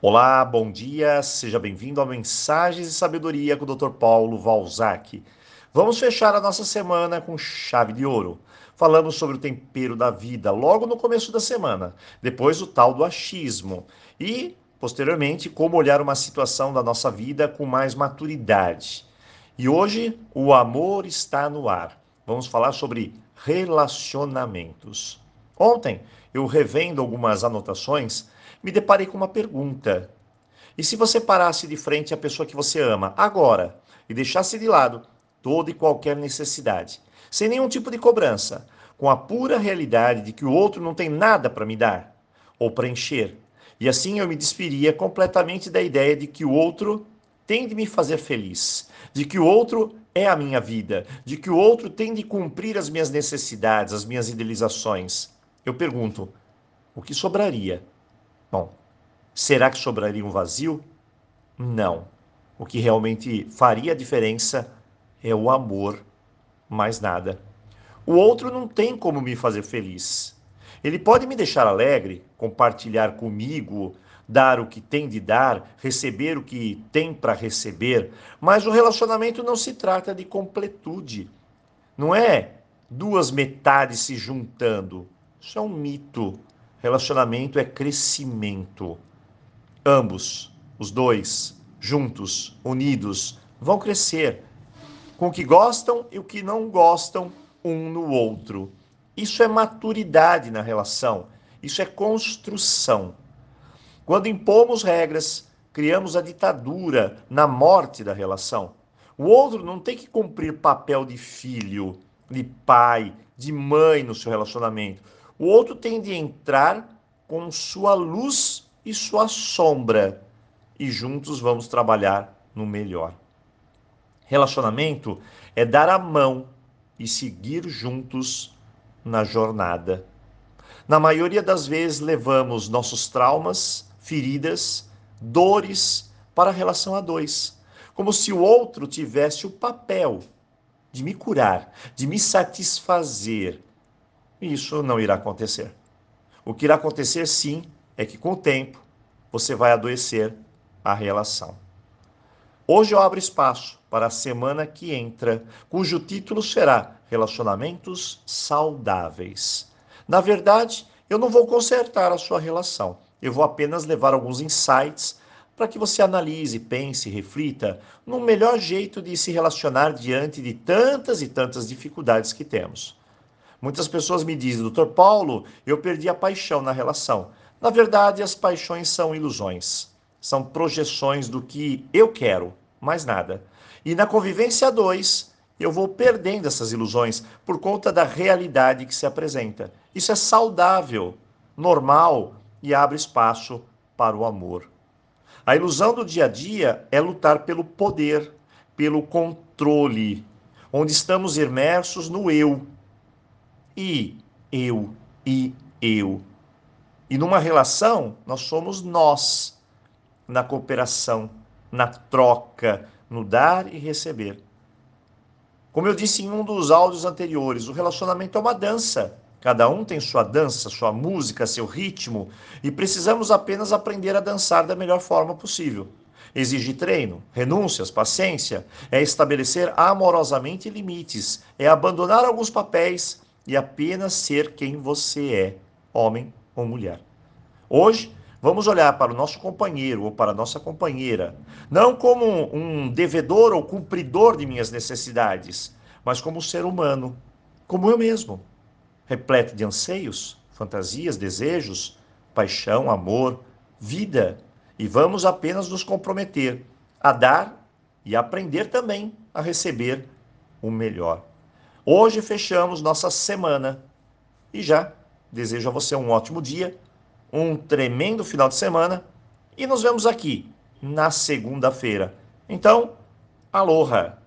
Olá, bom dia, seja bem-vindo a Mensagens e Sabedoria com o Dr. Paulo Valzac. Vamos fechar a nossa semana com chave de ouro. Falamos sobre o tempero da vida logo no começo da semana, depois o tal do achismo e, posteriormente, como olhar uma situação da nossa vida com mais maturidade. E hoje o amor está no ar. Vamos falar sobre relacionamentos. Ontem, eu revendo algumas anotações, me deparei com uma pergunta. E se você parasse de frente à pessoa que você ama agora e deixasse de lado toda e qualquer necessidade, sem nenhum tipo de cobrança, com a pura realidade de que o outro não tem nada para me dar ou preencher, e assim eu me despiria completamente da ideia de que o outro tem de me fazer feliz, de que o outro é a minha vida, de que o outro tem de cumprir as minhas necessidades, as minhas idealizações. Eu pergunto: o que sobraria? Bom, será que sobraria um vazio? Não. O que realmente faria a diferença é o amor, mais nada. O outro não tem como me fazer feliz. Ele pode me deixar alegre, compartilhar comigo, dar o que tem de dar, receber o que tem para receber, mas o relacionamento não se trata de completude. Não é duas metades se juntando. Isso é um mito. Relacionamento é crescimento. Ambos, os dois, juntos, unidos, vão crescer com o que gostam e o que não gostam um no outro. Isso é maturidade na relação, isso é construção. Quando impomos regras, criamos a ditadura na morte da relação. O outro não tem que cumprir papel de filho, de pai, de mãe no seu relacionamento o outro tem de entrar com sua luz e sua sombra e juntos vamos trabalhar no melhor. Relacionamento é dar a mão e seguir juntos na jornada. Na maioria das vezes levamos nossos traumas, feridas, dores para a relação a dois, como se o outro tivesse o papel de me curar, de me satisfazer, isso não irá acontecer. O que irá acontecer, sim, é que com o tempo você vai adoecer a relação. Hoje eu abro espaço para a semana que entra, cujo título será Relacionamentos Saudáveis. Na verdade, eu não vou consertar a sua relação, eu vou apenas levar alguns insights para que você analise, pense, reflita no melhor jeito de se relacionar diante de tantas e tantas dificuldades que temos. Muitas pessoas me dizem, doutor Paulo, eu perdi a paixão na relação. Na verdade, as paixões são ilusões, são projeções do que eu quero, mais nada. E na convivência a dois, eu vou perdendo essas ilusões por conta da realidade que se apresenta. Isso é saudável, normal e abre espaço para o amor. A ilusão do dia a dia é lutar pelo poder, pelo controle, onde estamos imersos no eu, e eu e eu. E numa relação, nós somos nós, na cooperação, na troca, no dar e receber. Como eu disse em um dos áudios anteriores, o relacionamento é uma dança. Cada um tem sua dança, sua música, seu ritmo, e precisamos apenas aprender a dançar da melhor forma possível. Exige treino, renúncias, paciência, é estabelecer amorosamente limites, é abandonar alguns papéis, e apenas ser quem você é, homem ou mulher. Hoje, vamos olhar para o nosso companheiro ou para a nossa companheira, não como um devedor ou cumpridor de minhas necessidades, mas como um ser humano, como eu mesmo, repleto de anseios, fantasias, desejos, paixão, amor, vida. E vamos apenas nos comprometer a dar e aprender também a receber o melhor. Hoje fechamos nossa semana e já desejo a você um ótimo dia, um tremendo final de semana e nos vemos aqui na segunda-feira. Então, aloha!